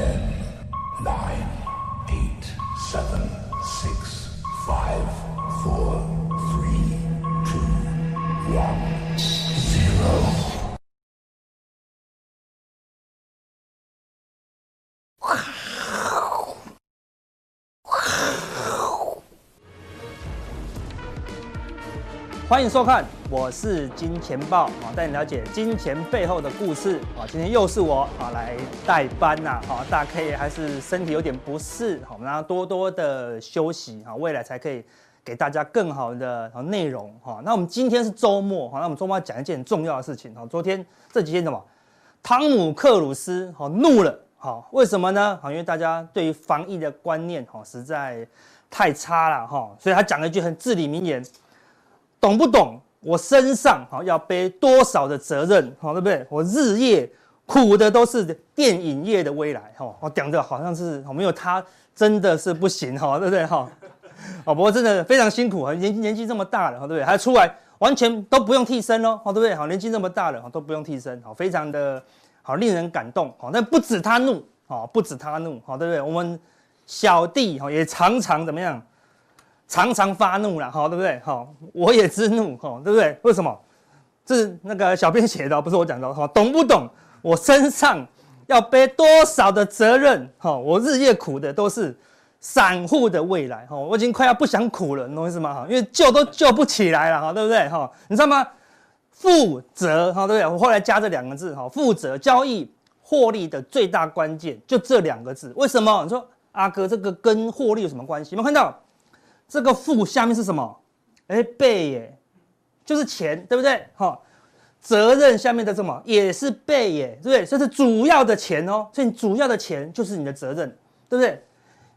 Okay. 欢迎收看，我是金钱豹啊，带你了解金钱背后的故事啊。今天又是我啊来代班呐，啊，大 K 还是身体有点不适，好，我们让他多多的休息啊，未来才可以给大家更好的内容哈。那我们今天是周末哈，那我们周末要讲一件很重要的事情哈。昨天这几天什么？汤姆克鲁斯哈怒了，好，为什么呢？好，因为大家对于防疫的观念哈实在太差了哈，所以他讲了一句很至理名言。懂不懂？我身上好要背多少的责任，好对不对？我日夜苦的都是电影业的未来，哈，我讲的好像是没有他真的是不行，哈，对不对？哈，哦，不过真的非常辛苦，年纪年纪这么大了，对不对？还出来完全都不用替身哦，对不对？好，年纪这么大了，都不用替身，好，非常的好，令人感动，好，但不止他怒，好，不止他怒，好，对不对？我们小弟哈也常常怎么样？常常发怒了，哈，对不对？哈，我也知怒，哈，对不对？为什么？这是那个小编写的，不是我讲的，哈，懂不懂？我身上要背多少的责任？哈，我日夜苦的都是散户的未来，哈，我已经快要不想苦了，你懂意思吗？哈，因为救都救不起来了，哈，对不对？哈，你知道吗？负责，哈，对不对？我后来加这两个字，哈，负责交易获利的最大关键就这两个字。为什么？你说阿哥这个跟获利有什么关系？有没有看到？这个负下面是什么？哎，背耶，就是钱，对不对？哈，责任下面的什么也是背耶，对不对？这是主要的钱哦，所以你主要的钱就是你的责任，对不对？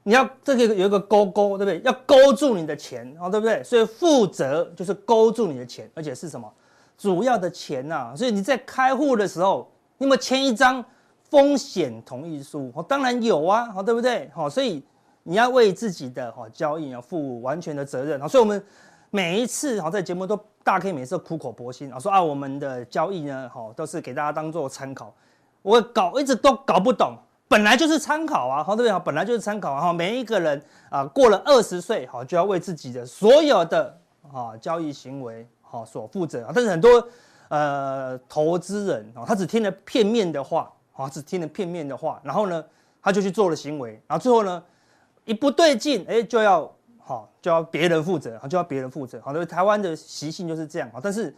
你要这个有一个勾勾，对不对？要勾住你的钱哦，对不对？所以负责就是勾住你的钱，而且是什么？主要的钱呐。所以你在开户的时候，你有没有签一张风险同意书？哦，当然有啊，好，对不对？好，所以。你要为自己的哈交易要负完全的责任啊，所以我们每一次哈在节目都大 K 每次都苦口婆心啊，说啊我们的交易呢哈都是给大家当做参考，我搞一直都搞不懂，本来就是参考啊，好对不对？本来就是参考啊，每一个人啊过了二十岁哈就要为自己的所有的啊交易行为哈所负责啊，但是很多呃投资人啊他只听了片面的话啊，只听了片面的话，然后呢他就去做了行为，然后最后呢。一不对劲，哎，就要好，就要别人负责，就要别人负责，好，对，台湾的习性就是这样，好，但是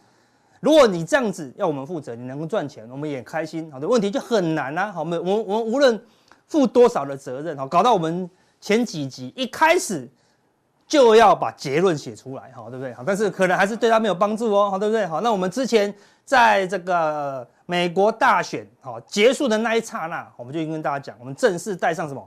如果你这样子要我们负责，你能够赚钱，我们也开心，好的，问题就很难啊，好，我们我们我们无论负多少的责任，好，搞到我们前几集一开始就要把结论写出来，好，对不对？好，但是可能还是对他没有帮助哦，好，对不对？好，那我们之前在这个美国大选好结束的那一刹那，我们就已经跟大家讲，我们正式带上什么？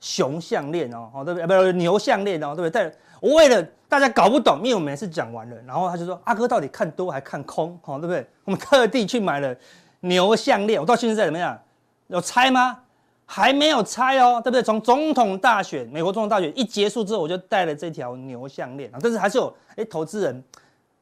熊项链哦，哦对不对？不是牛项链哦，对不对？但我为了大家搞不懂，因为我每次讲完了，然后他就说：“阿哥到底看多还看空？好对不对？”我们特地去买了牛项链，我到现在怎么样？有猜吗？还没有猜哦，对不对？从总统大选，美国总统大选一结束之后，我就戴了这条牛项链啊。但是还是有哎，投资人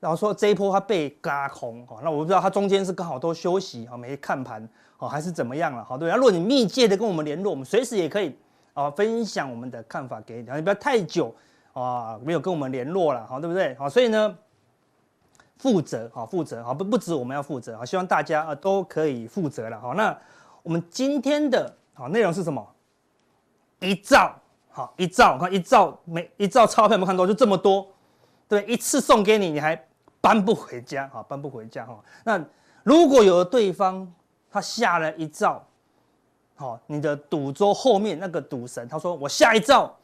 然后说这一波他被轧空，那我不知道他中间是刚好都休息啊，没看盘哦，还是怎么样了？好对，如果你密切的跟我们联络，我们随时也可以。啊，分享我们的看法给你，你不要太久啊，没有跟我们联络了，好，对不对？好，所以呢，负责，好，负责，好，不不止我们要负责，好，希望大家啊都可以负责了，好，那我们今天的好内容是什么？一兆，好，一兆，看一兆，每一兆钞票，我们看到就这么多，对，一次送给你，你还搬不回家，好，搬不回家，哈，那如果有了对方他下了一兆。好，你的赌桌后面那个赌神，他说我下一兆，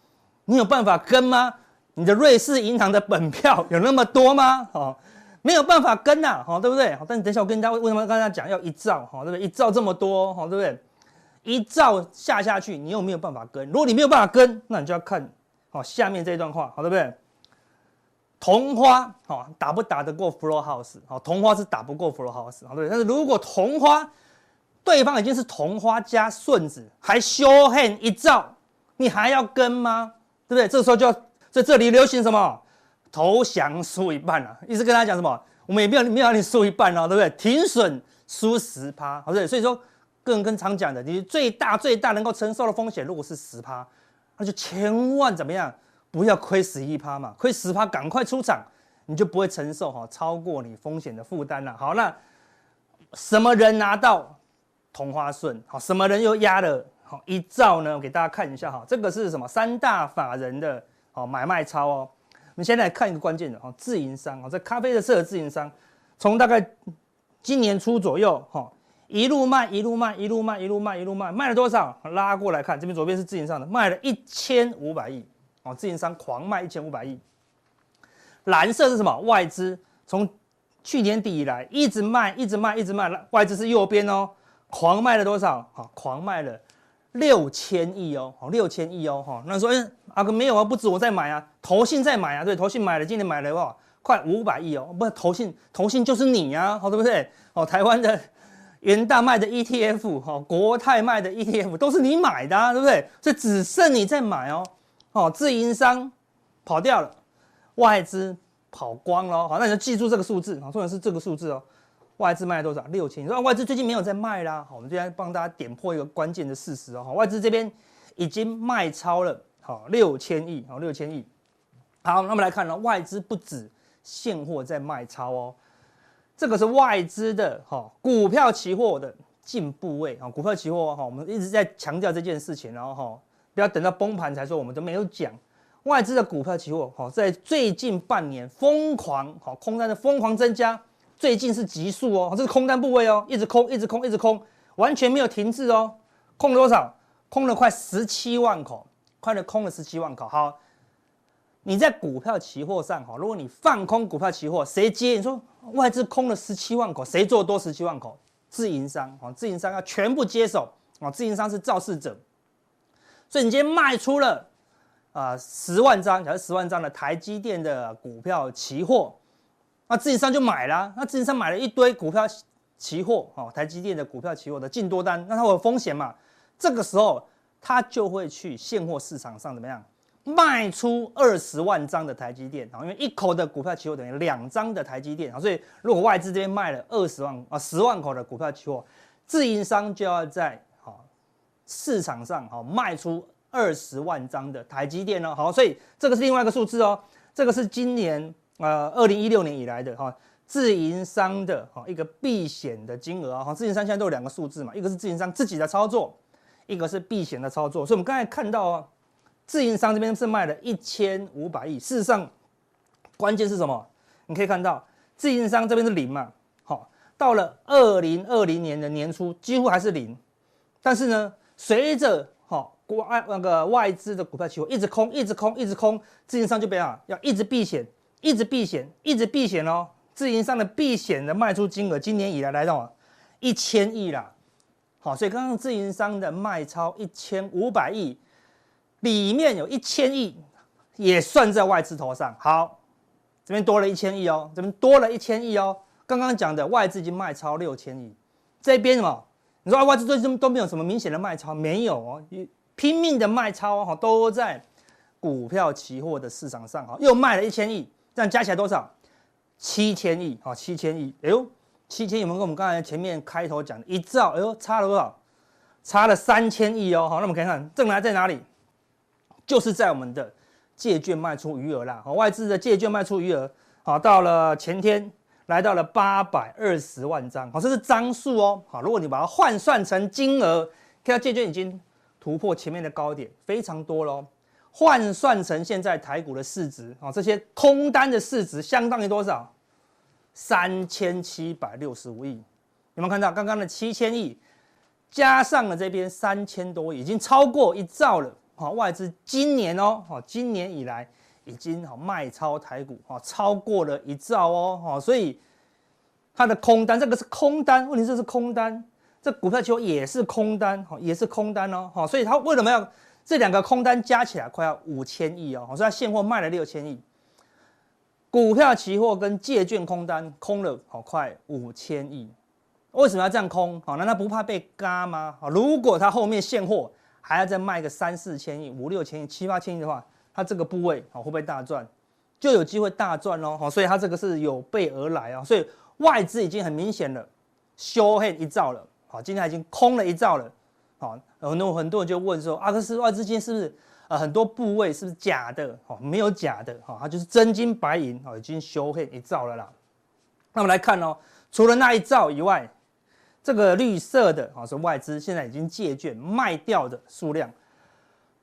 你有办法跟吗？你的瑞士银行的本票 有那么多吗？好，没有办法跟呐，好，对不对？好，但等一下我跟大家为什么刚才讲要一兆，好，对不对？一兆这么多，好，对不对？一兆下下去，你又没有办法跟？如果你没有办法跟，那你就要看好下面这一段话，好，对不对？同花，好，打不打得过 Flow House？好，同花是打不过 Flow House，好，对？但是如果同花对方已经是同花加顺子，还修恨一兆，你还要跟吗？对不对？这个时候就要在这里流行什么？投降输一半啊！一直跟他讲什么？我们也没有没有让你输一半哦，对不对？停损输十趴，好不对？所以说更跟常讲的，你最大最大能够承受的风险，如果是十趴，那就千万怎么样，不要亏十一趴嘛，亏十趴赶快出场，你就不会承受哈超过你风险的负担了。好，那什么人拿到同花顺？好，什么人又压了好一兆呢？我给大家看一下哈，这个是什么？三大法人的好买卖超哦。我们先来看一个关键的哈，自营商啊，这咖啡的色的自营商，从大概今年初左右哈。一路卖，一路卖，一路卖，一路卖，一路卖，卖了多少？拉过来看，这边左边是自营商的，卖了一千五百亿哦，自营商狂卖一千五百亿。蓝色是什么？外资从去年底以来一直卖，一直卖，一直卖，外资是右边哦，狂卖了多少？好，狂卖了六千亿哦，好，六千亿哦，哈，那说，哎，阿哥没有啊，不止我在买啊，投信在买啊，对，投信买了，今年买了哇？快五百亿哦，不是投信，投信就是你啊，好，对不对？哦，台湾的。元大卖的 ETF 哈，国泰卖的 ETF 都是你买的，啊，对不对？所以只剩你在买哦，哦，自营商跑掉了，外资跑光了，好，那你就记住这个数字，好，重点是这个数字哦，外资卖了多少？六千。你说外资最近没有在卖啦，好，我们现在帮大家点破一个关键的事实哦，外资这边已经卖超了，好，六千亿，好，六千亿。好，那么来看呢，外资不止现货在卖超哦。这个是外资的哈股票期货的进部位啊，股票期货哈，我们一直在强调这件事情，然后哈，不要等到崩盘才说，我们都没有讲外资的股票期货哈，在最近半年疯狂哈空单的疯狂增加，最近是急速哦，这是空单部位哦，一直空，一直空，一直空，完全没有停滞哦，空了多少？空了快十七万口，快了空了十七万口，好。你在股票期货上哈，如果你放空股票期货，谁接？你说外资空了十七万口，谁做多十七万口？自营商啊，自营商要全部接手啊，自营商是肇事者，所以你今天卖出了啊十万张，假如十万张的台积电的股票期货，那自营商就买了，那自营商买了一堆股票期货哦，台积电的股票期货的进多单，那它有风险嘛？这个时候他就会去现货市场上怎么样？卖出二十万张的台积电啊，因为一口的股票期货等于两张的台积电啊，所以如果外资这边卖了二十万啊十万口的股票期货，自营商就要在好市场上好卖出二十万张的台积电哦，好，所以这个是另外一个数字哦，这个是今年呃二零一六年以来的哈自营商的哈一个避险的金额啊，哈自营商现在都有两个数字嘛，一个是自营商自己的操作，一个是避险的操作，所以我们刚才看到啊。自营商这边是卖了一千五百亿，事实上，关键是什么？你可以看到，自营商这边是零嘛，好，到了二零二零年的年初，几乎还是零。但是呢，随着好国外那个外资的股票期货一直空，一直空，一直空，自营商就变啊，要一直避险，一直避险，一直避险哦。自营商的避险的卖出金额，今年以来来到一千亿啦。好，所以刚刚自营商的卖超一千五百亿。里面有一千亿，也算在外资头上。好，这边多了一千亿哦，这边多了一千亿哦。刚刚讲的外资已经卖超六千亿，这边什么？你说外资最近都没有什么明显的卖超，没有哦，拼命的卖超哈，都在股票期货的市场上哈，又卖了一千亿，这样加起来多少？七千亿哈，七千亿。哎呦，七千亿，有没有跟我们刚才前面开头讲的一兆？哎呦，差了多少？差了三千亿哦。好，那我们看看，正来在哪里？就是在我们的借券卖出余额啦，好外资的借券卖出余额，好，到了前天来到了八百二十万张，好，这是张数哦，好，如果你把它换算成金额，看到借券已经突破前面的高点，非常多喽，换算成现在台股的市值，啊，这些空单的市值相当于多少？三千七百六十五亿，有没有看到刚刚的七千亿，加上了这边三千多亿，已经超过一兆了。好，外资今年哦，好，今年以来已经好卖超台股，好，超过了一兆哦，好，所以它的空单，这个是空单，问题这是空单，这股票球也是空单，好，也是空单哦，好，所以它为什么要这两个空单加起来快要五千亿哦，所以它现货卖了六千亿，股票期货跟借券空单空了好快五千亿，为什么要这样空？好，难道不怕被嘎吗？好，如果它后面现货。还要再卖个三四千亿、五六千亿、七八千亿的话，它这个部位好会不会大赚？就有机会大赚喽！好，所以它这个是有备而来啊，所以外资已经很明显了，修黑一兆了好，今天已经空了一兆了，好，很多很多人就问说，阿克斯外资金是不是呃很多部位是不是假的？哦，没有假的，哈，它就是真金白银，哦，已经修黑一兆了啦。那我们来看哦，除了那一兆以外，这个绿色的啊是外资现在已经借券卖掉的数量，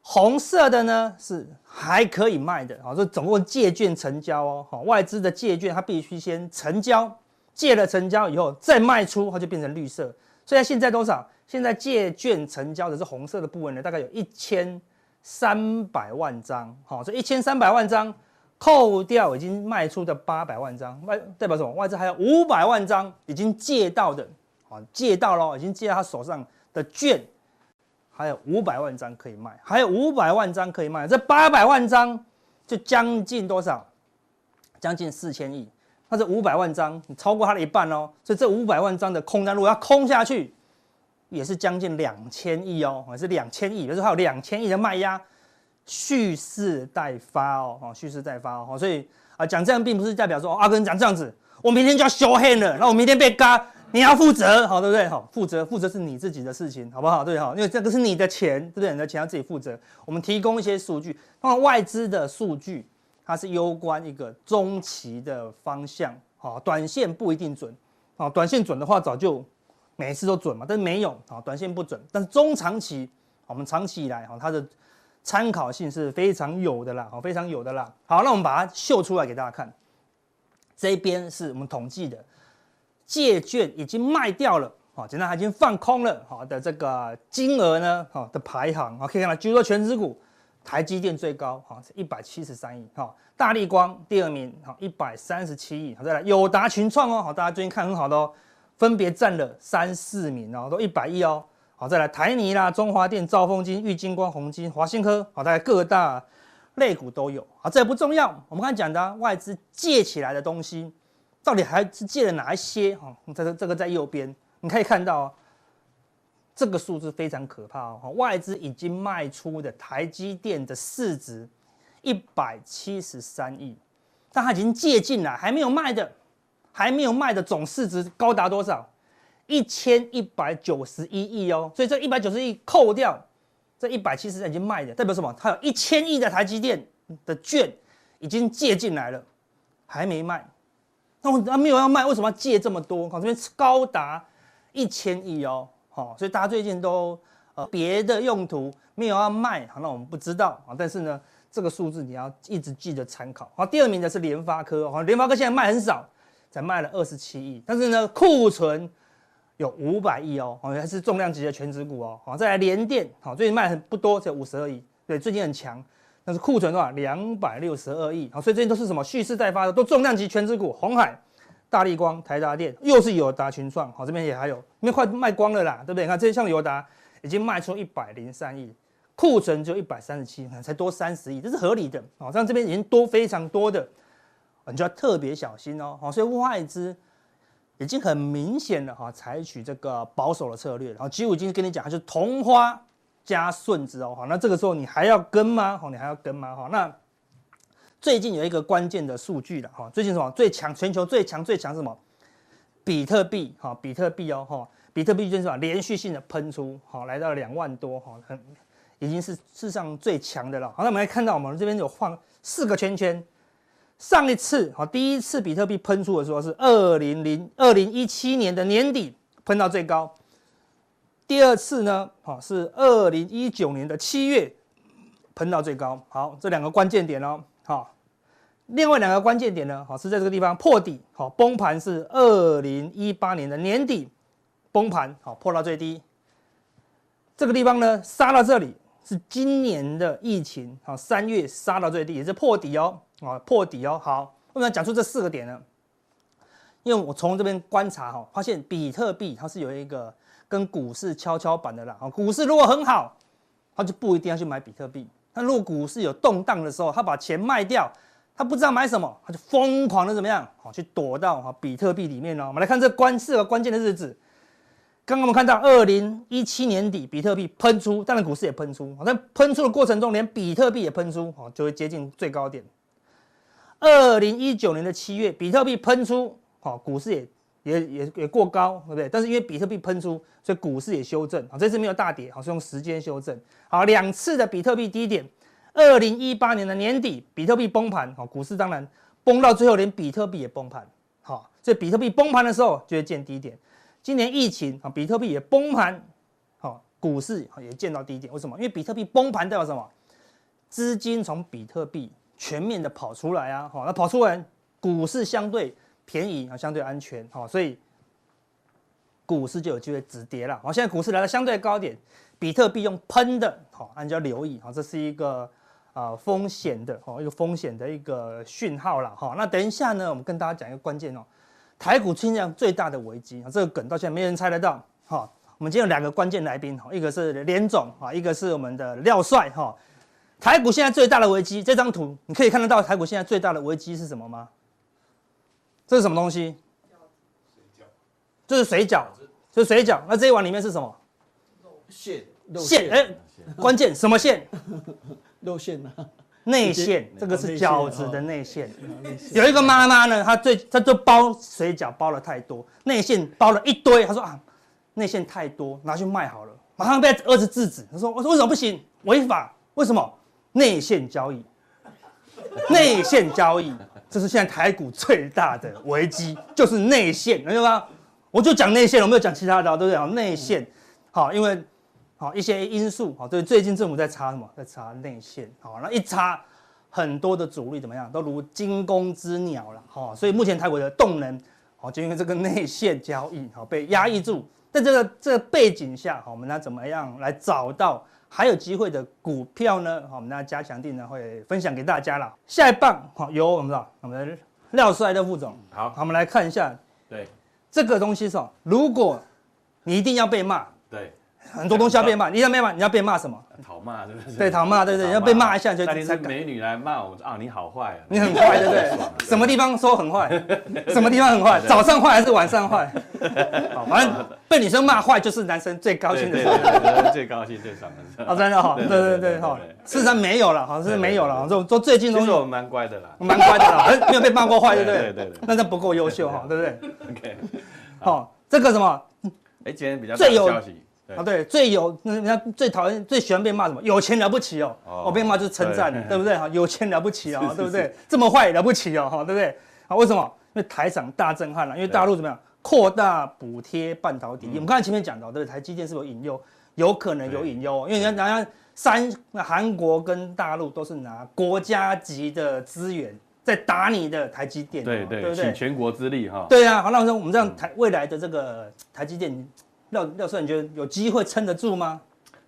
红色的呢是还可以卖的啊，这总共借券成交哦，好，外资的借券它必须先成交，借了成交以后再卖出，它就变成绿色。所以它现在多少？现在借券成交的是红色的部分呢，大概有一千三百万张，好，这一千三百万张。扣掉已经卖出的八百万张，外代表什么？外资还有五百万张已经借到的，啊，借到了，已经借到他手上的券，还有五百万张可以卖，还有五百万张可以卖，这八百万张就将近多少？将近四千亿。那这五百万张，你超过它的一半哦，所以这五百万张的空单如果要空下去，也是将近两千亿哦，还是两千亿，比如说还有两千亿的卖压。蓄势待发哦，哦，蓄势待发哦，所以啊，讲这样并不是代表说阿根讲这样子，我明天就要修黑了，那我明天被嘎，你要负责，好对不对？好，负责负责是你自己的事情，好不好？对哈，因为这个是你的钱，对不对？你的钱要自己负责。我们提供一些数据，那么外资的数据，它是攸关一个中期的方向，好，短线不一定准，好，短线准的话早就每次都准嘛，但是没有，好，短线不准，但是中长期，我们长期以来哈，它的。参考性是非常有的啦，好，非常有的啦。好，那我们把它秀出来给大家看。这边是我们统计的借券已经卖掉了，好，简单已经放空了，好的这个金额呢，好的排行，好，可以看到，据说权值股，台积电最高，好是一百七十三亿，好，大立光第二名，好一百三十七亿，好再来友达群创哦，好，大家最近看很好的哦，分别占了三四名哦，都一百亿哦。好，再来台泥啦、中华电、兆丰金、玉晶光、宏晶、华新科，好，大概各大类股都有。好，这也不重要。我们刚才讲的外资借起来的东西，到底还是借了哪一些？哈，这个这个在右边，你可以看到，这个数字非常可怕哦。外资已经卖出的台积电的市值一百七十三亿，但它已经借进来，还没有卖的，还没有卖的总市值高达多少？一千一百九十一亿哦，所以这一百九十亿扣掉这一百七十已经卖的，代表什么？它有一千亿的台积电的券已经借进来了，还没卖。那我他没有要卖，为什么要借这么多？好，这边高达一千亿哦，好，所以大家最近都呃别的用途没有要卖，好，那我们不知道啊。但是呢，这个数字你要一直记得参考。好，第二名的是联发科，好，联发科现在卖很少，才卖了二十七亿，但是呢库存。有五百亿哦，好像是重量级的权值股哦，好，再来联电，好，最近卖很不多，只有五十二亿，对，最近很强，但是库存的话两百六十二亿，好，所以最近都是什么蓄势待发的，都重量级权值股，红海、大立光、台达电，又是友达群创，好，这边也还有，因为快卖光了啦，对不对？你看这些像友达已经卖出一百零三亿，库存就一百三十七，才多三十亿，这是合理的，好，像这边已经多非常多的，你就要特别小心哦，好，所以外资。已经很明显了哈，采取这个保守的策略，然后其实我已经跟你讲，它就是同花加顺子哦，好，那这个时候你还要跟吗？好，你还要跟吗？哈，那最近有一个关键的数据了哈，最近什么最强？全球最强最强什么？比特币哈，比特币哦哈，比特币就是什么连续性的喷出，好，来到两万多哈，很已经是世上最强的了。好，那我们来看到我们这边有画四个圈圈。上一次哈，第一次比特币喷出的时候是二零零二零一七年的年底喷到最高，第二次呢，哈是二零一九年的七月喷到最高。好，这两个关键点哦，好，另外两个关键点呢，好是在这个地方破底，好崩盘是二零一八年的年底崩盘，好破到最低。这个地方呢杀到这里是今年的疫情，好三月杀到最低也是破底哦。啊，破底哦，好，为什么要讲出这四个点呢？因为我从这边观察哈，发现比特币它是有一个跟股市跷跷板的啦。啊，股市如果很好，他就不一定要去买比特币。但如果股市有动荡的时候，他把钱卖掉，他不知道买什么，他就疯狂的怎么样？好，去躲到哈比特币里面哦。我们来看这关四个关键的日子。刚刚我们看到二零一七年底比特币喷出，当然股市也喷出。在喷出的过程中，连比特币也喷出，好，就会接近最高点。二零一九年的七月，比特币喷出，好，股市也也也也过高，对不对？但是因为比特币喷出，所以股市也修正啊。这次没有大跌，好，是用时间修正。好，两次的比特币低点，二零一八年的年底，比特币崩盘，好，股市当然崩到最后，连比特币也崩盘。好，所以比特币崩盘的时候就会见低点。今年疫情啊，比特币也崩盘，好，股市也见到低点。为什么？因为比特币崩盘代表什么？资金从比特币全面的跑出来啊，好，那跑出来，股市相对。便宜啊，相对安全，好，所以股市就有机会止跌了。好，现在股市来到相对高点，比特币用喷的，好，大家要留意，好，这是一个啊风险的，哦，一个风险的一个讯号了，哈。那等一下呢，我们跟大家讲一个关键哦，台股出现最大的危机啊，这个梗到现在没人猜得到，哈。我们今天有两个关键来宾，哈，一个是连总，啊，一个是我们的廖帅，哈。台股现在最大的危机，这张图你可以看得到，台股现在最大的危机是什么吗？这是什么东西？这是水饺，这是水饺。那这一碗里面是什么？馅，馅。哎，关键什么馅？肉馅啊，内馅。这个是饺子的内馅。有一个妈妈呢，她最她就包水饺包了太多，内馅包了一堆。她说啊，内馅太多，拿去卖好了。马上被儿子制止。她说：我说为什么不行？违法？为什么？内线交易，内线交易。这是现在台股最大的危机，就是内线，明白吗？我就讲内线，我没有讲其他的，对不对？好，内线，好，因为好一些因素，好，对，最近政府在查什么？在查内线，好，那一查，很多的主力怎么样？都如惊弓之鸟了，好，所以目前台股的动能，好，就因为这个内线交易，好，被压抑住。在这个这个背景下，好，我们来怎么样来找到？还有机会的股票呢？好，我们那加强定呢会分享给大家了。下一棒，好，由我们的我们的廖帅的副总。好，好，我们来看一下。对，这个东西是哦，如果你一定要被骂，对，很多东西要被骂，你要被骂，你要被骂什么？讨骂，对不对？对，讨骂，对对，要被骂一下就。那天是美女来骂我啊，你好坏啊，你很坏，对不对？什么地方说很坏？什么地方很坏？早上坏还是晚上坏？好，反正被女生骂坏就是男生最高兴的时候，最高兴最爽的。啊，真的哈，对对对哈，事实上没有了，好像是没有了，就就最近都是我们蛮乖的啦，蛮乖的啦，没有被骂过坏，对不对？对对对，那这不够优秀哈，对不对？OK，好，这个什么？哎，今天比较最有消息。啊，对，最有那人家最讨厌、最喜欢被骂什么？有钱了不起哦，我被骂就是称赞，对不对？哈，有钱了不起哦，对不对？这么坏了不起哦，哈，对不对？啊，为什么？因为台厂大震撼了，因为大陆怎么样？扩大补贴半导体。我们刚才前面讲到，对，台积电是有隐忧？有可能有隐忧，因为人家人家三韩国跟大陆都是拿国家级的资源在打你的台积电，对对，尽全国之力哈。对啊，好，那我们这样台未来的这个台积电。廖廖帅，你觉得有机会撑得住吗？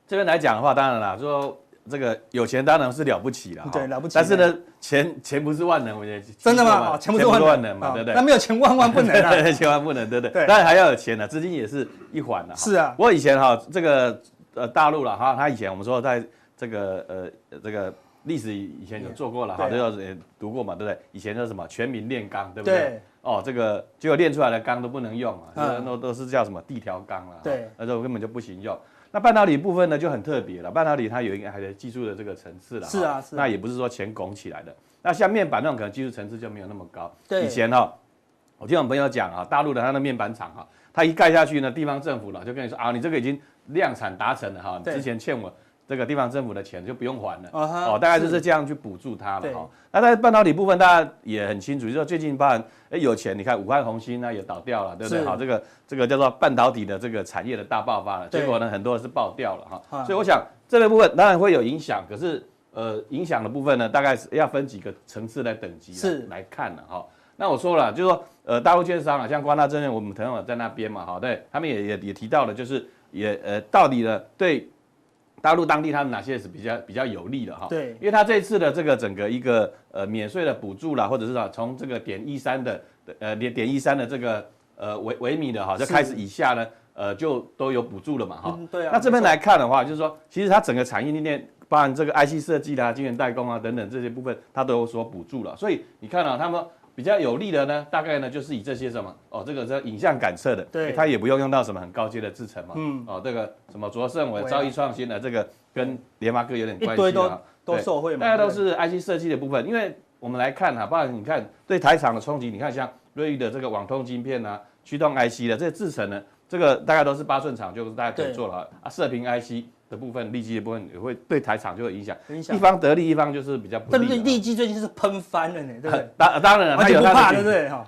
这边来讲的话，当然啦，说这个有钱当然是了不起了，对，了不起。但是呢，钱钱不是万能，我觉得真的吗？钱不是万能嘛，对不对？那没有钱万万不能啊，千万不能，对不对？当然还要有钱呢，资金也是一环的。是啊，我以前哈，这个呃大陆了哈，他以前我们说在这个呃这个历史以前有做过了哈，都要也读过嘛，对不对？以前叫什么全民炼钢，对不对？哦，这个结果炼出来的钢都不能用啊，那都都是叫什么地条钢了，对，那时候根本就不行用。那半导体部分呢就很特别了，半导体它有一个还有技术的这个层次了，是啊，是。那也不是说钱拱起来的，那像面板那种可能技术层次就没有那么高。对，以前哈，我听我朋友讲啊，大陆的它的面板厂哈，它一盖下去呢，地方政府了就跟你说啊，你这个已经量产达成了哈，你之前欠我。这个地方政府的钱就不用还了，uh huh, 哦，大概就是这样去补助它了哈。那在半导体部分，大家也很清楚，就是说最近包含哎有钱，你看武汉弘芯呢也倒掉了，对不对？好这个这个叫做半导体的这个产业的大爆发了，对结果呢很多人是爆掉了哈。哦 uh. 所以我想这个部分当然会有影响，可是呃影响的部分呢，大概是要分几个层次来等级来是来看的哈、哦。那我说了，就是说呃大陆券商啊，像光大证券，我们朋友在那边嘛，哈，对他们也也也提到了，就是也呃到底呢对。大陆当地他们哪些是比较比较有利的哈？对，因为他这次的这个整个一个呃免税的补助啦，或者是说从这个点一三的呃点点一三的这个呃微微米的哈，就开始以下呢，呃就都有补助了嘛哈。对啊。那这边来看的话，就是说其实它整个产业链，包含这个 IC 设计啦、晶圆代工啊等等这些部分，它都有所补助了。所以你看啊他们。比较有利的呢，大概呢就是以这些什么哦，这个是影像感测的，对，它也不用用到什么很高阶的制程嘛，嗯，哦，这个什么卓胜伟、兆易创新的这个跟联发科有点关系啊，都受惠嘛，大家都是 IC 设计的部分，因为我们来看哈，不然你看对台厂的冲击，你看像瑞昱的这个网通晶片啊，驱动 IC 的这些制程呢，这个大概都是八寸厂，就是大家可以做了啊。射频 IC 的部分，利基的部分也会对台厂就会影响，一方得利，一方就是比较不利。但是利基最近是喷翻了呢，对不对？当 当然了，他有他的对不对？哈。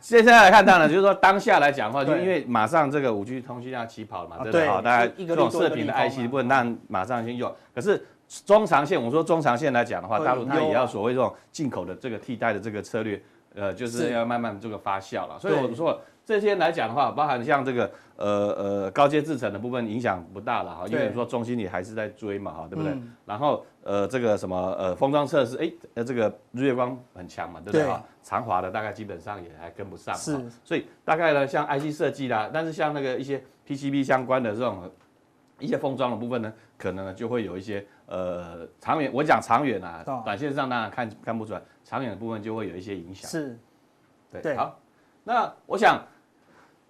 现在来看，当然就是说当下来讲的话，就因为马上这个五 G 通讯要起跑了嘛，对不对？好，大家这种射频的 IC 部分，那马上先用。可是中长线，我说中长线来讲的话，大陆它也要所谓这种进口的这个替代的这个策略，呃，就是要慢慢这个发酵了。所以我说这些来讲的话，包含像这个呃呃高阶制程的部分影响不大了哈，因为说中心也还是在追嘛哈，对不对？然后。呃，这个什么呃封装测试，哎，呃这个日月光很强嘛，对不对啊？长华的大概基本上也还跟不上，是，所以大概呢，像 IC 设计啦，但是像那个一些 PCB 相关的这种一些封装的部分呢，可能呢就会有一些呃长远，我讲长远啊，短线上当然看看不出来，长远的部分就会有一些影响。是，对，好，那我想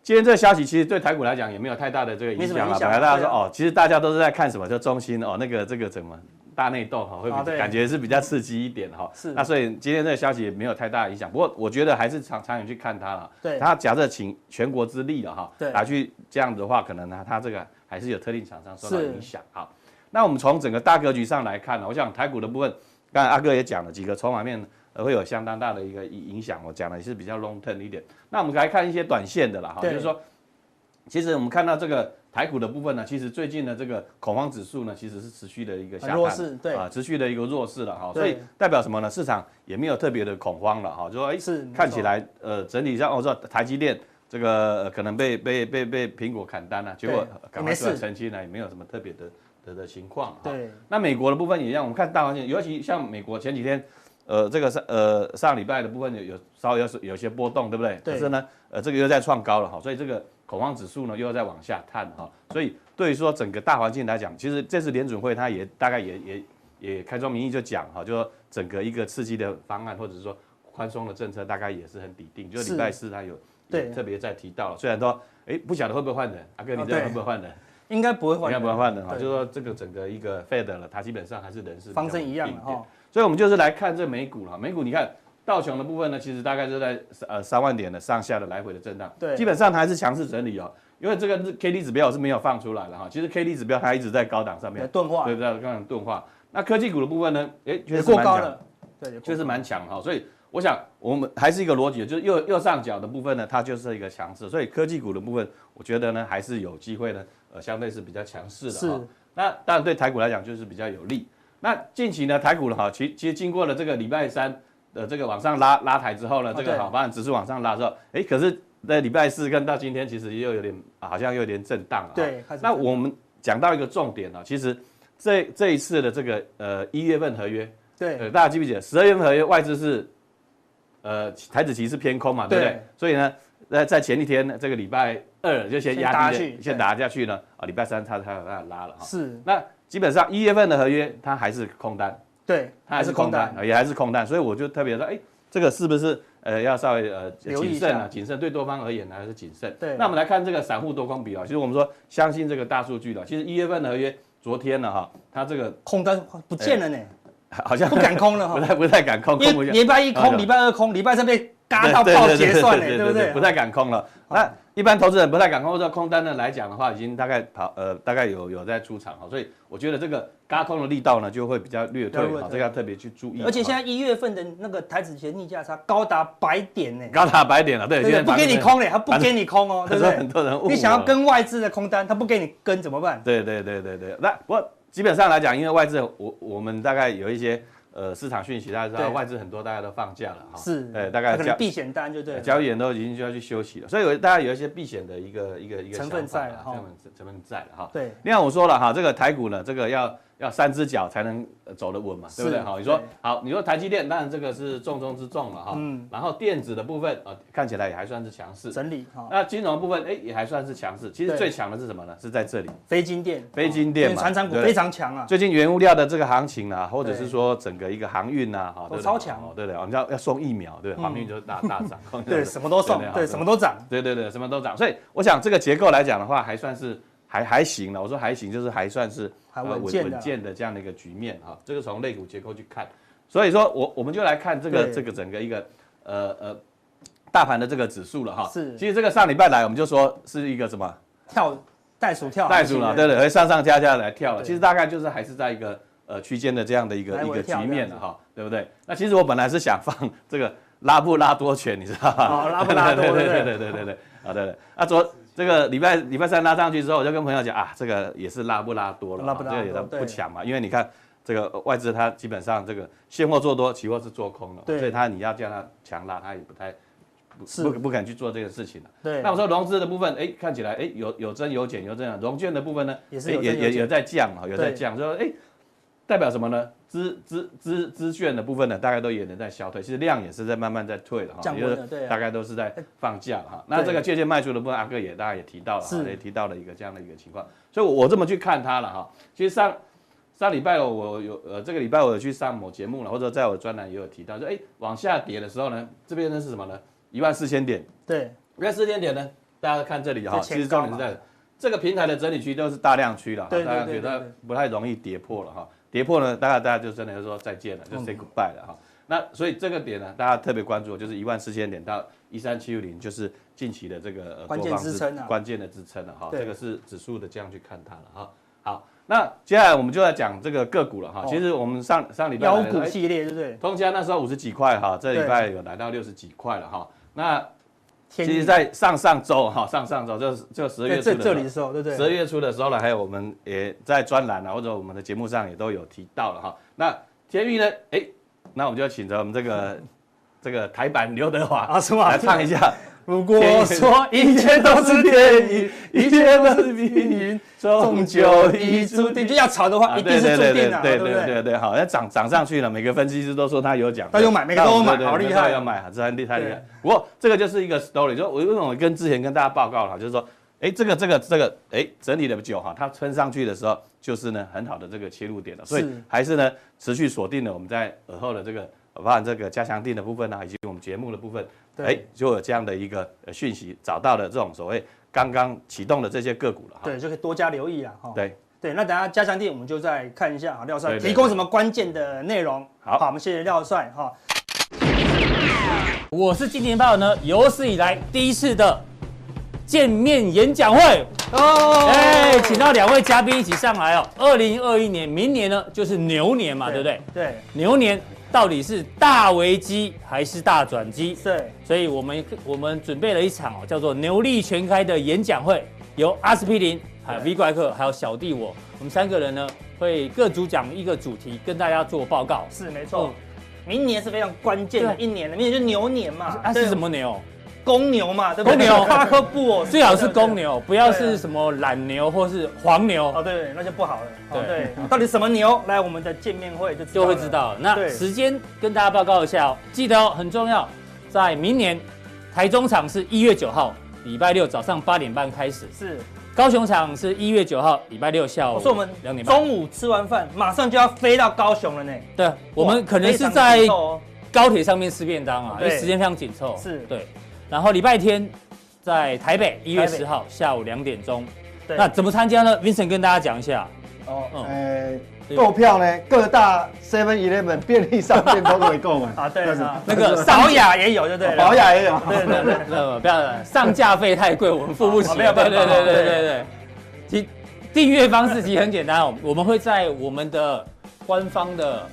今天这个消息其实对台股来讲也没有太大的这个影响了。本来大家说哦，其实大家都是在看什么？就中心哦，那个这个怎么？大内斗哈，会感觉是比较刺激一点哈。是。那所以今天这个消息也没有太大影响。不过我觉得还是长长远去看它了。对。它假设请全国之力了哈，对。来去这样的话，可能呢，它这个还是有特定厂商受到影响。好。那我们从整个大格局上来看呢，我想台股的部分，刚才阿哥也讲了几个筹码面会有相当大的一个影响。我讲的也是比较 long term 一点。那我们来看一些短线的啦哈，就是说，其实我们看到这个。台股的部分呢，其实最近的这个恐慌指数呢，其实是持续的一个下探，对啊，持续的一个弱势了哈，所以代表什么呢？市场也没有特别的恐慌了哈，就说哎，是看起来呃整体上，我说台积电这个可能被被被被苹果砍单了，结果赶快出来澄清呢，也没有什么特别的的的情况。对，那美国的部分也一样，我们看大环境，尤其像美国前几天，呃，这个上呃上礼拜的部分有有稍微有有些波动，对不对？对。可是呢，呃，这个又在创高了哈，所以这个。恐慌指数呢又要再往下探哈，所以对于说整个大环境来讲，其实这次联准会它也大概也也也开宗明义就讲哈，就说整个一个刺激的方案或者是说宽松的政策大概也是很底定，就礼拜四它有对特别在提到了，虽然说哎不晓得会不会换人，阿哥你这会不会换人？应该不会换，应该不会换人哈，就是说这个整个一个 Fed 了，它基本上还是人事方针一样的哈，所以我们就是来看这美股了，美股你看。道琼的部分呢，其实大概是在呃三万点的上下的来回的震荡，对，基本上还是强势整理哦。因为这个 K D 指标我是没有放出来的哈，其实 K D 指标它一直在高档上面钝化，对不对？刚刚钝化。那科技股的部分呢，哎，确实蛮强，对，确实蛮强哈。所以我想我们还是一个逻辑，就是右右上角的部分呢，它就是一个强势，所以科技股的部分，我觉得呢还是有机会呢，呃，相对是比较强势的哈。那当然对台股来讲就是比较有利。那近期呢台股呢哈，其其实经过了这个礼拜三。的这个往上拉拉抬之后呢，这个好，反正指数往上拉之后，哎，可是在礼拜四跟到今天，其实又有点好像又有点震荡了。对，那我们讲到一个重点呢，其实这这一次的这个呃一月份合约，对，呃，大家记不记得十二月份合约外资是呃台指期是偏空嘛，对不对？所以呢，在在前一天这个礼拜二就先压下去，先打下去呢，啊，礼拜三它它它拉了哈。是，那基本上一月份的合约它还是空单。对，它还是空单，也还是空单，所以我就特别说，哎，这个是不是呃要稍微呃谨慎啊？谨慎对多方而言呢，还是谨慎。对，那我们来看这个散户多空比啊，其实我们说相信这个大数据的，其实一月份的合约昨天呢哈，它这个空单不见了呢，好像不敢空了哈，不太不太敢空，因为礼拜一空，礼拜二空，礼拜三被嘎到爆结算了，对不对？不太敢空了。那一般投资人不太敢空，或者空单的来讲的话，已经大概跑呃大概有有在出场哈，所以我觉得这个。轧空的力道呢，就会比较略退，好，这个要特别去注意。而且现在一月份的那个台指期逆价差高达百点呢，高达百点了，对，不给你空嘞，他不给你空哦，对不对？很多人。你想要跟外资的空单，他不给你跟怎么办？对对对对对，那不过基本上来讲，因为外资，我我们大概有一些。呃，市场讯息大家知道，外资很多，大家都放假了哈。是，哎，大概可能避险单就对。交易员都已经就要去休息了，所以大家有一些避险的一个一个一个成分在了哈，成分成分在了哈。对，另外我说了哈，这个台股呢，这个要要三只脚才能走得稳嘛，对不对？好，你说好，你说台积电，当然这个是重中之重了哈。嗯。然后电子的部分啊，看起来也还算是强势。整理哈。那金融部分哎也还算是强势，其实最强的是什么呢？是在这里。非金电。非金电嘛。传产股非常强啊。最近原物料的这个行情啊，或者是说整个一个航运啊。都超强哦，对对，我们要要送疫苗，对，航运就是大 大涨，对，什么都送，对，什么都涨，对对对，什么都涨，所以我想这个结构来讲的话，还算是还还行了。我说还行，就是还算是稳稳健的这样的一个局面哈。这个从类股结构去看，所以说我我们就来看这个这个整个一个呃呃大盘的这个指数了哈。是，其实这个上礼拜来我们就说是一个什么跳袋鼠跳袋鼠了，对对，会上上下下来跳了。其实大概就是还是在一个呃区间的这样的一个一个局面了哈，对不对？那其实我本来是想放这个拉布拉多犬，你知道吗？拉布拉多，对对对对对对对，啊对对。啊昨这个礼拜礼拜三拉上去之后，我就跟朋友讲啊，这个也是拉不拉多了，这个也不强嘛，因为你看。这个外资它基本上这个现货做多，期货是做空了，所以它你要叫它强拉，它也不太不不不敢去做这个事情了。对，那我说融资的部分，哎，看起来哎有有增有减有这样，融券的部分呢也是也也也在降哈，有在降，说哎代表什么呢？资资资资券的部分呢，大概都也能在消退，其实量也是在慢慢在退的哈，就是大概都是在放假哈。那这个借券卖出的部分，阿哥也大概也提到了，也提到了一个这样的一个情况，所以我这么去看它了哈，其实上。上礼拜我有呃，这个礼拜我有去上某节目了，或者在我的专栏也有提到，说哎往下跌的时候呢，这边呢是什么呢？一万四千点。对，一万四千点呢，大家看这里哈，其实重点是在这个平台的整理区都是大量区了，大量区它不太容易跌破了哈，跌破呢，大家大家就真的就说再见了，就 say goodbye 了哈。那所以这个点呢，大家特别关注，就是一万四千点到一三七六零，就是近期的这个关键支撑啊，关键的支撑了哈，这个是指数的这样去看它了哈。好。那接下来我们就来讲这个个股了哈。其实我们上上礼拜妖股系列对不对？通家那时候五十几块哈，这礼拜有来到六十几块了哈。那其实，在上上周哈，上上周就就十二月初的时候，对对。十二月初的时候呢，还有我们也在专栏啊，或者我们的节目上也都有提到了哈。那天宇呢？哎，那我们就请着我们这个这个台版刘德华来唱一下。如果说一切都是电影，一切都是命运，终究已注定。就要炒的话，一定是注定的，对对对对，好，要涨涨上去了。每个分析师都说他有奖，他有买，每个都买，好厉害，要买，这很厉害厉害。不过这个就是一个 story，就我为什么跟之前跟大家报告了，就是说，哎，这个这个这个，哎，整理的久哈，它撑上去的时候，就是呢很好的这个切入点了。所以还是呢持续锁定了我们在耳后的这个，包含这个加强定的部分啊，以及我们节目的部分。哎，就有这样的一个讯息，找到了这种所谓刚刚启动的这些个股了哈。对，就可以多加留意了哈。对对，那等下加强錠我们就再看一下啊，廖帅提供什么关键的内容。好，好，我们谢谢廖帅哈。我是金钱豹呢有史以来第一次的见面演讲会哦，哎，请到两位嘉宾一起上来哦。二零二一年，明年呢就是牛年嘛，对不对？对，牛年。到底是大危机还是大转机？是，所以我们我们准备了一场哦，叫做“牛力全开”的演讲会，由阿司匹林、还有 V 怪客、还有小弟我，我们三个人呢会各主讲一个主题，跟大家做报告。是没错，明年是非常关键的一年的，明年就牛年嘛。啊，是什么牛？公牛嘛，对不对？公牛，巴克布哦，最好是公牛，不要是什么懒牛或是黄牛哦，对，那就不好了。对对，到底什么牛？来我们的见面会就就会知道。那时间跟大家报告一下哦，记得哦，很重要，在明年台中场是一月九号，礼拜六早上八点半开始。是，高雄场是一月九号，礼拜六下午。我说我们两点半，中午吃完饭马上就要飞到高雄了呢。对，我们可能是在高铁上面吃便当啊，因为时间非常紧凑。是对。然后礼拜天在台北一月十号下午两点钟，那怎么参加呢？Vincent 跟大家讲一下。哦，呃，购票呢，各大 Seven Eleven 便利商店都可以购买啊。对，那个宝雅 也有，对不对？宝雅也有。对对对，不要上架费太贵，我们付不起。没有办法。对对对对对对。其订阅方式其实很简单哦，我们会在我们的官方的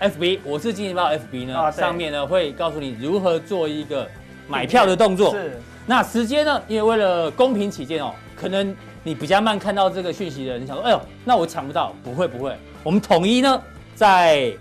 FB，我是金钱豹 FB 呢，上面呢会告诉你如何做一个。买票的动作是，那时间呢？因为为了公平起见哦，可能你比较慢看到这个讯息的人，你想说，哎呦，那我抢不到，不会不会，我们统一呢，在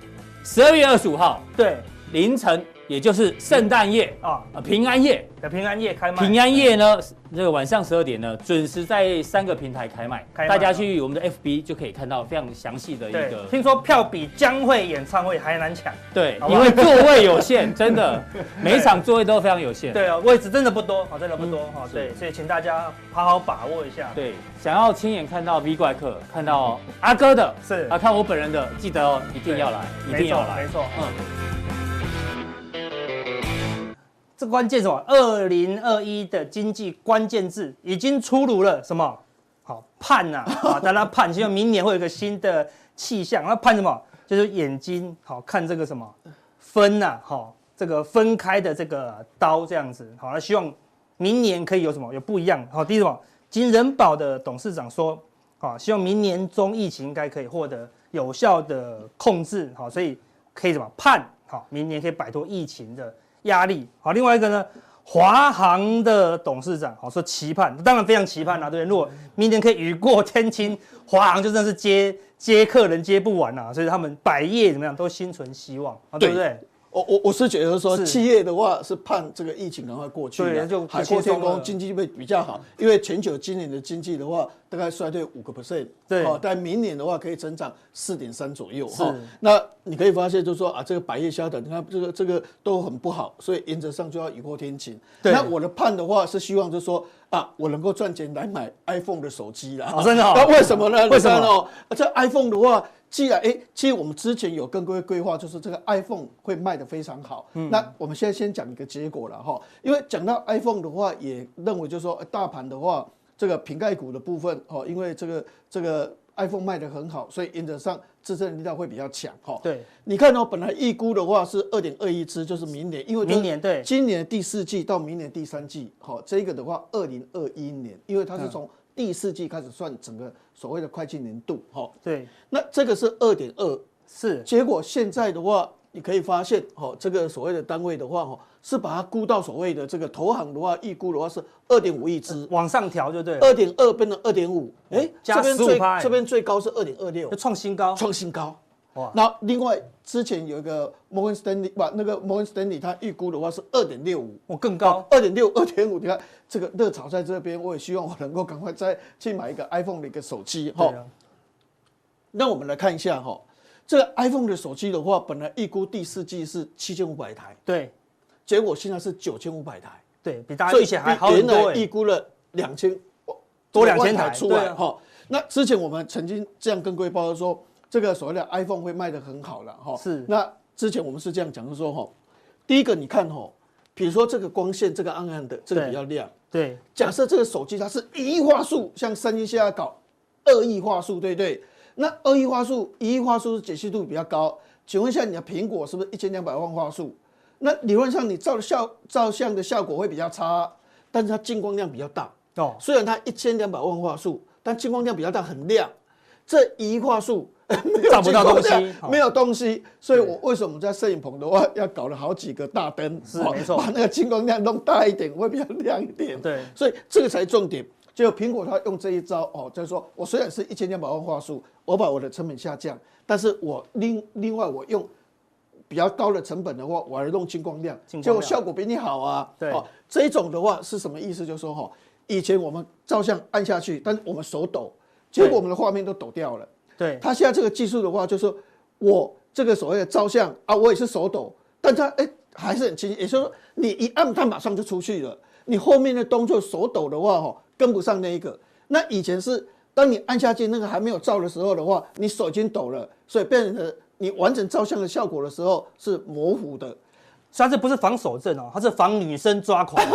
十二月二十五号，对，凌晨。也就是圣诞夜啊，平安夜的平安夜开卖。平安夜呢，这个晚上十二点呢，准时在三个平台开卖，大家去我们的 FB 就可以看到非常详细的一个。听说票比江蕙演唱会还难抢，对，因为座位有限，真的每一场座位都非常有限。对啊，位置真的不多，真的不多哈。对，所以请大家好好把握一下。对，想要亲眼看到 V 怪客，看到阿哥的，是啊，看我本人的，记得哦，一定要来，一定要来，没错，嗯。这关键什么？二零二一的经济关键字已经出炉了，什么？好盼呐，啊，大家盼，希望明年会有一个新的气象。那盼什么？就是眼睛好看这个什么分呐，好这个分开的这个刀这样子，好，那希望明年可以有什么有不一样。好，第一什么？金人保的董事长说，好，希望明年中疫情应该可以获得有效的控制，好，所以可以什么盼？好，明年可以摆脱疫情的压力。好，另外一个呢，华航的董事长好说期盼，当然非常期盼啦，对不对？如果明年可以雨过天晴，华航就真的是接接客人接不完啊，所以他们百业怎么样都心存希望啊，对不对？我我我是觉得说，企业的话是盼这个疫情赶快过去，对，就海阔天空，经济会比较好。因为全球今年的经济的话，大概衰退五个 percent，对，哦，但明年的话可以增长四点三左右，哈。那你可以发现，就是说啊，这个百业萧条，你看这个这个都很不好，所以原则上就要雨过天晴。那我的盼的话是希望，就是说啊，我能够赚钱来买 iPhone 的手机啦。真的？那为什么呢？为什么？哦，这 iPhone 的话。既然哎，其实我们之前有跟各位规划，就是这个 iPhone 会卖的非常好。嗯，那我们现在先讲一个结果了哈，因为讲到 iPhone 的话，也认为就是说大盘的话，这个瓶盖股的部分哦，因为这个这个 iPhone 卖得很好，所以原则上支撑力道会比较强哈。对，你看哦，本来预估的话是二点二亿只，就是明年，因为明年对，今年第四季到明年第三季，好，这个的话二零二一年，因为它是从第四季开始算整个所谓的会计年度，哈，对，那这个是二点二，是，结果现在的话，你可以发现，哈，这个所谓的单位的话，哈，是把它估到所谓的这个投行的话，预估的话是二点五亿只，往上调就对，二点二变成二点五，哎，加十五趴，这边最高是二点二六，创新高，创新高。哇。那另外之前有一个摩根斯丹利，不，那个摩根斯丹利他预估的话是二点六五，哦，更高，二点六、二点五。你看这个热潮在这边，我也希望我能够赶快再去买一个 iPhone 的一个手机哈。那我们来看一下哈，这个 iPhone 的手机的话，本来预估第四季是七千五百台，对，结果现在是九千五百台，对，比大家预期还好很多。原来预估了两千多两千台出来哈。那之前我们曾经这样跟各位报道说。这个所谓的 iPhone 会卖得很好了哈，是。那之前我们是这样讲，就是说哈，第一个你看哈，比如说这个光线，这个暗暗的，这个比较亮。对。假设这个手机它是一亿画素，像三星现在搞二亿画素，对不对？那二亿画素，一亿画素是解析度比较高。请问一下，你的苹果是不是一千两百万画素？那理论上你照的效照相的效果会比较差，但是它进光量比较大哦。虽然它一千两百万画素，但进光量比较大，很亮。这一亿画素。找不到东西，没有东西，所以我为什么在摄影棚的话要搞了好几个大灯，是没错，把那个进光量弄大一点，会比较亮一点。对，所以这个才是重点。就苹果它用这一招哦，就是说我虽然是一千两百万画素，我把我的成本下降，但是我另另外我用比较高的成本的话，我还弄金光量，结果效果比你好啊。对，这一种的话是什么意思？就是说哈，以前我们照相按下去，但是我们手抖，结果我们的画面都抖掉了。对，他现在这个技术的话，就是我这个所谓的照相啊，我也是手抖，但他哎还是很清晰，也就是说你一按它马上就出去了，你后面的动作手抖的话哈跟不上那一个。那以前是当你按下去那个还没有照的时候的话，你手已经抖了，所以变成你完整照相的效果的时候是模糊的。他这不是防守阵哦，他是防女生抓狂，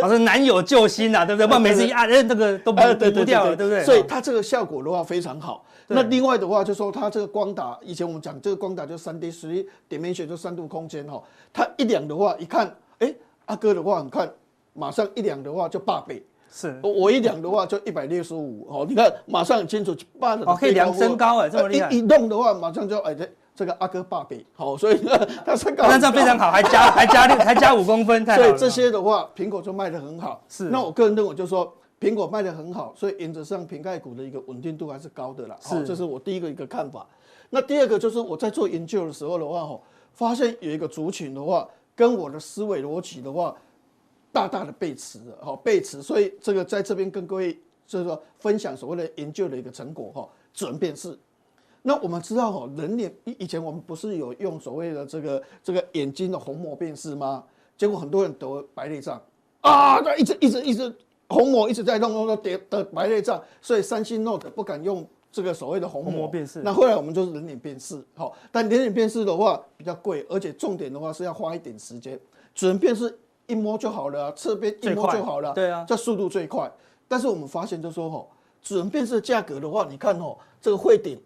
他是男友救星啊，对不对？不然每次一按，哎，那个都不不掉了，对不对？所以它这个效果的话非常好。那另外的话，就说它这个光打，以前我们讲这个光打就三 D 十一点面选就三度空间哈，它一两的话，一看，哎，阿哥的话，你看马上一两的话就八倍，是我一量的话就一百六十五哦，你看马上很清楚，八的哦可以量身高哎，这么厉害，一一动的话马上就哎这。这个阿哥爸比，好，所以呢，他身高，那这样非常好，还加 还加六还加五公分，所以这些的话，苹果就卖得很好。是，那我个人认为，就是说苹果卖得很好，所以原则上瓶盖股的一个稳定度还是高的啦。是，这是我第一个一个看法。那第二个就是我在做研究的时候的话，哈，发现有一个族群的话，跟我的思维逻辑的话，大大的背驰了，哈，背驰。所以这个在这边跟各位就是说分享所谓的研究的一个成果，哈，指纹辨识。那我们知道哈，人脸以以前我们不是有用所谓的这个这个眼睛的虹膜辨识吗？结果很多人得白内障啊，他一直一直一直虹膜一直在弄弄弄得得白内障，所以三星 Note 不敢用这个所谓的虹膜辨识。那后来我们就是人脸辨识，好，但人脸辨识的话比较贵，而且重点的话是要花一点时间。指纹辨识一摸就好了，侧边一摸就好了，对啊，这速度最快。但是我们发现就说吼，指纹辨识价格的话，你看哦，这个汇顶。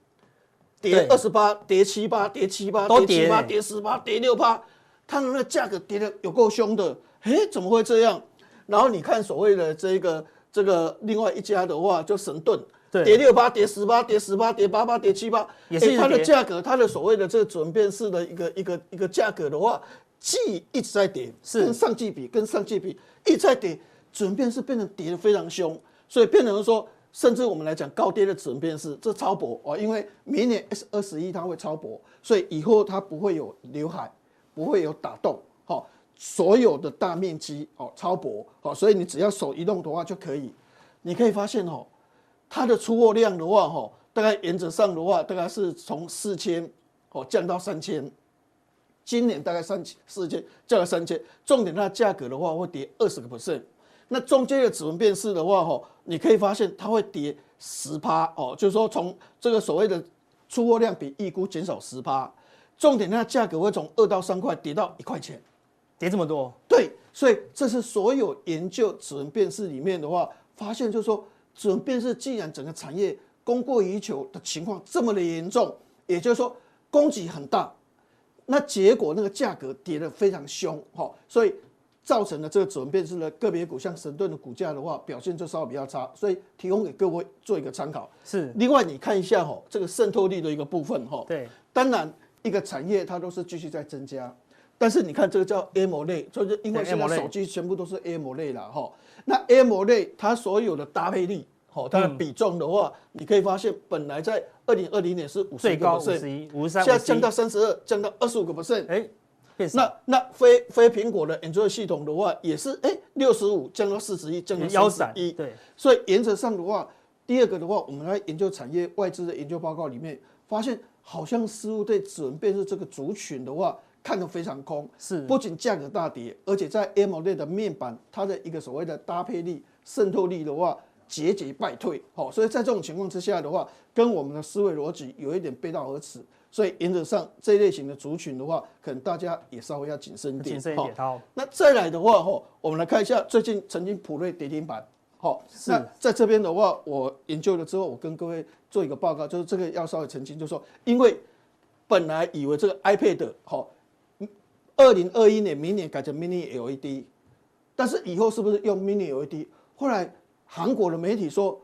跌二十八，跌七八，跌七八，跌七八，跌十八，跌六八，它的那个价格跌的有够凶的，诶，怎么会这样？然后你看所谓的这个这个另外一家的话，就神盾，跌六八，跌十八，跌十八，跌八八，跌七八，也是它的价格，它的所谓的这个准变式的一个一个一个价格的话，季一直在跌，是跟上季比，跟上季比一直在跌，准变是变成跌得非常凶，所以变成说，甚至我们来讲高跌的准变是，这超薄哦，因为明年 S 二十一它会超薄，所以以后它不会有刘海，不会有打洞，好。所有的大面积哦，超薄哦，所以你只要手移动的话就可以。你可以发现哦，它的出货量的话哈，大概原则上的话，大概是从四千哦降到三千。今年大概三千四千降到三千，重点它的价格的话会跌二十个 percent。那中间的指纹辨识的话哈，你可以发现它会跌十趴哦，就是说从这个所谓的出货量比预估减少十趴，重点它的价格会从二到三块跌到一块钱。跌这么多，对，所以这是所有研究指纹辨识里面的话，发现就是说，指纹辨识既然整个产业供过于求的情况这么的严重，也就是说供给很大，那结果那个价格跌得非常凶，哈，所以造成了这个指纹辨识的个别股，像神盾的股价的话，表现就稍微比较差，所以提供给各位做一个参考。是，另外你看一下哈，这个渗透率的一个部分，哈，对，当然一个产业它都是继续在增加。但是你看这个叫 AMOLED，就是因为现在手机全部都是 AMOLED 了哈。那 AMOLED 它所有的搭配率，哈，它的比重的话，你可以发现本来在二零二零年是五十个 percent，现在降到三十二，降到二十五个 percent。哎，那那非非苹果的 Android 系统的话，也是哎六十五降到四十一，降到三十一。对，所以原则上的话，第二个的话，我们来研究产业外资的研究报告里面发现，好像似乎对指纹辨识这个族群的话。看得非常空，是不仅价格大跌，而且在 AMOLED 的面板，它的一个所谓的搭配力、渗透力的话节节败退。好，所以在这种情况之下的话，跟我们的思维逻辑有一点背道而驰。所以原则上这一类型的族群的话，可能大家也稍微要谨慎一点。谨慎一点。好，那再来的话，哈，我们来看一下最近曾经普瑞跌停板。好，那在这边的话，我研究了之后，我跟各位做一个报告，就是这个要稍微澄清，就是说，因为本来以为这个 iPad 好。二零二一年，明年改成 Mini LED，但是以后是不是用 Mini LED？后来韩国的媒体说，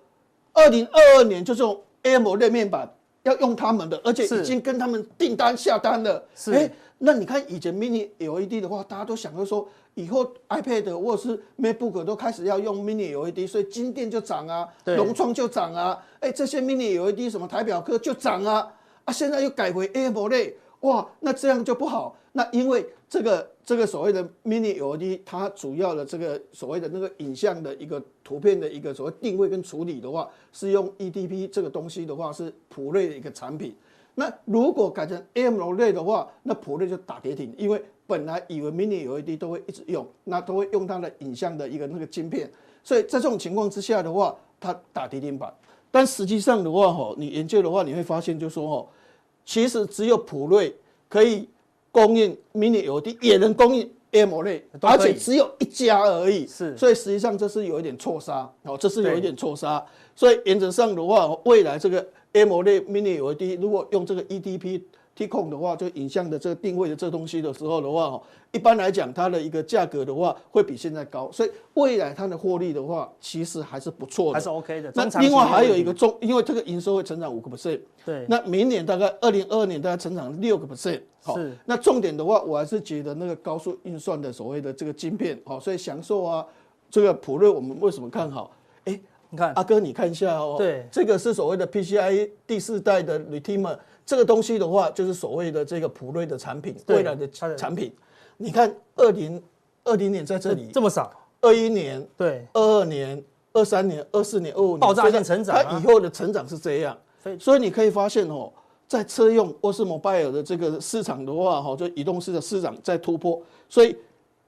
二零二二年就是用 AMOLED 面板要用他们的，而且已经跟他们订单下单了。是，哎，那你看以前 Mini LED 的话，大家都想着说，以后 iPad 或者是 MacBook 都开始要用 Mini LED，所以金店就涨啊，融创就涨啊，哎，这些 Mini LED 什么台表科就涨啊，啊，现在又改回 AMOLED，哇，那这样就不好。那因为这个这个所谓的 Mini LED，它主要的这个所谓的那个影像的一个图片的一个所谓定位跟处理的话，是用 eDP 这个东西的话是普瑞的一个产品。那如果改成 AMOLED 的话，那普瑞就打跌停，因为本来以为 Mini LED 都会一直用，那都会用它的影像的一个那个晶片，所以在这种情况之下的话，它打跌停板。但实际上的话，哈，你研究的话，你会发现就是说，哈，其实只有普瑞可以。供应 Mini LED 也能供应 AMOLED，而且只有一家而已。是，所以实际上这是有一点错杀，哦，这是有一点错杀。所以原则上的话，未来这个 AMOLED Mini LED 如果用这个 eDP。T-Con 的话，就影像的这个定位的这东西的时候的话，哈，一般来讲，它的一个价格的话，会比现在高，所以未来它的获利的话，其实还是不错的，还是 OK 的。那另外还有一个重，因为这个营收会成长五个 percent，对，那明年大概二零二二年大概成长六个 percent，好，那重点的话，我还是觉得那个高速运算的所谓的这个晶片，好，所以祥硕啊，这个普瑞我们为什么看好？哎，你看阿哥，你看一下哦，对，这个是所谓的 PCIe 第四代的 Retimer。这个东西的话，就是所谓的这个普瑞的产品，未来的产品。你看，二零二零年在这里这么少，二一年对，二二年、二三年、二四年、二五年爆炸性成长，它以后的成长是这样。所以你可以发现哦，在车用或是 mobile 的这个市场的话，哈，就移动式的市场在突破。所以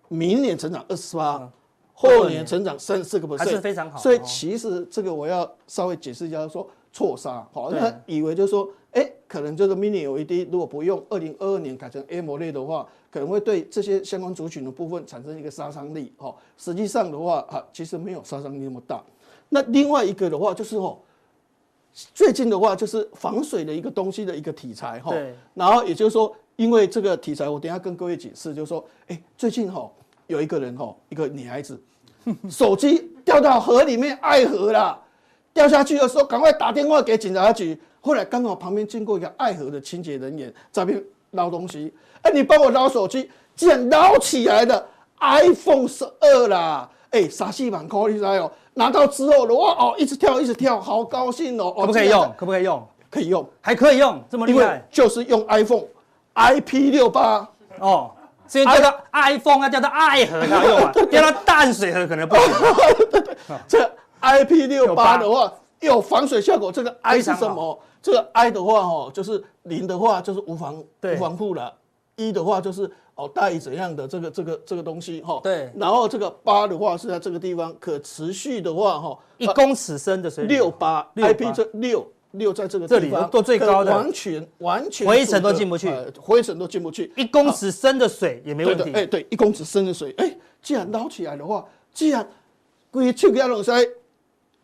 明年成长二十八，后年成长三十四个 percent，还是非常好。所以其实这个我要稍微解释一下，说错杀，好，他以为就是说。哎，可能这个 Mini LED 如果不用，二零二二年改成 AMOLED 的话，可能会对这些相关族群的部分产生一个杀伤力。哈，实际上的话，啊，其实没有杀伤力那么大。那另外一个的话，就是哦，最近的话就是防水的一个东西的一个题材哈。对。然后也就是说，因为这个题材，我等一下跟各位解释，就是说，哎，最近哈有一个人哈，一个女孩子，手机掉到河里面爱河了，掉下去的时候赶快打电话给警察局。后来刚好旁边经过一个爱河的清洁人员在那边捞东西，哎，你帮我捞手机，竟然捞起来的 iPhone 十二啦，哎，傻西版可以来哦。拿到之后的话，哦，一直跳，一直跳，好高兴哦！可不可以用？可不可以用？可以用，还可以用，这么厉害？就是用 iPhone IP 六八哦，所以叫它 iPhone 啊，叫它爱河才用啊，叫它淡水河可能不行。这 IP 六八的话有防水效果，这个 I 是什么？这个 I 的话哦，就是零的话就是无防无防护了，一的话就是。哦，带怎样的这个这个这个东西哈？对。然后这个八的话是在这个地方可持续的话哈，一公尺深的水六八 IP 这六六在这个地方做最高的，完全完全灰尘都进不去，灰尘都进不去。一公尺深的水也没问题。哎，对，一公尺深的水，哎，既然捞起来的话，既然归去要弄塞。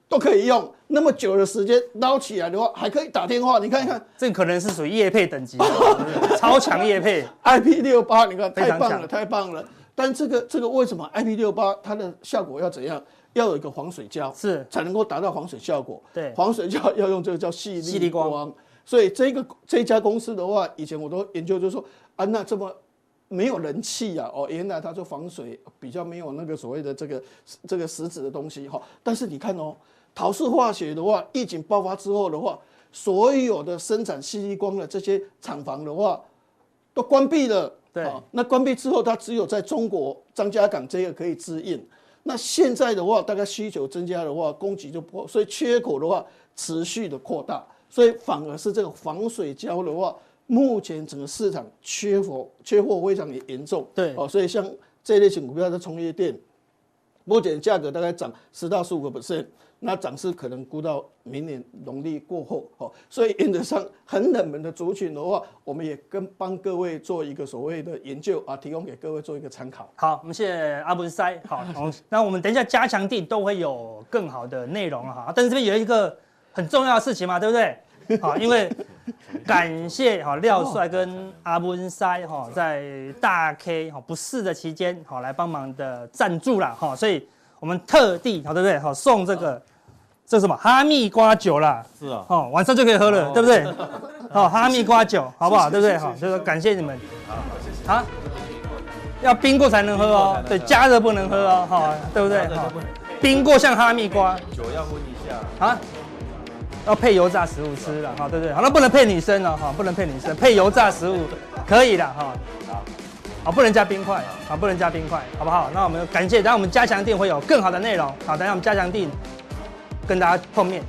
都可以用那么久的时间捞起来的话，还可以打电话。你看一看，这可能是属于业配等级，超强业配。IP 六八，你看太棒了，太棒了。但这个这个为什么 IP 六八它的效果要怎样？要有一个防水胶，是才能够达到防水效果。对，防水胶要用这个叫细粒光。所以这个这家公司的话，以前我都研究就是说啊，那这么没有人气啊，哦，原来它做防水比较没有那个所谓的这个这个实质的东西哈。但是你看哦。陶氏化学的话，疫情爆发之后的话，所有的生产矽利光的这些厂房的话，都关闭了。对，那关闭之后，它只有在中国张家港这个可以自印。那现在的话，大概需求增加的话，供给就不，所以缺口的话持续的扩大，所以反而是这个防水胶的话，目前整个市场缺货，缺货非常的严重。对，哦，所以像这类型股票的从业店，目前价格大概涨十到十五个 percent。那涨势可能估到明年农历过后，哦，所以原则上很冷门的族群的话，我们也跟帮各位做一个所谓的研究啊，提供给各位做一个参考。好，我们谢谢阿文塞，好，那我们等一下加强地都会有更好的内容哈，但是这边有一个很重要的事情嘛，对不对？好，因为感谢哈廖帅跟阿文塞哈在大 K 哈不适的期间好来帮忙的赞助了哈，所以。我们特地好，对不对？好，送这个，这是什么？哈密瓜酒啦。是啊。哦，晚上就可以喝了，对不对？好，哈密瓜酒，好不好？对不对？好，就是感谢你们。好，谢谢。啊？要冰过才能喝哦。对，加热不能喝哦。好，对不对？好，冰过像哈密瓜。酒要温一下。啊？要配油炸食物吃了，哈，对不对？好，那不能配女生了，哈，不能配女生，配油炸食物可以的，哈。好，不能加冰块，好，不能加冰块，好不好？那我们感谢，等下我们加强店会有更好的内容，好，等下我们加强店跟大家碰面。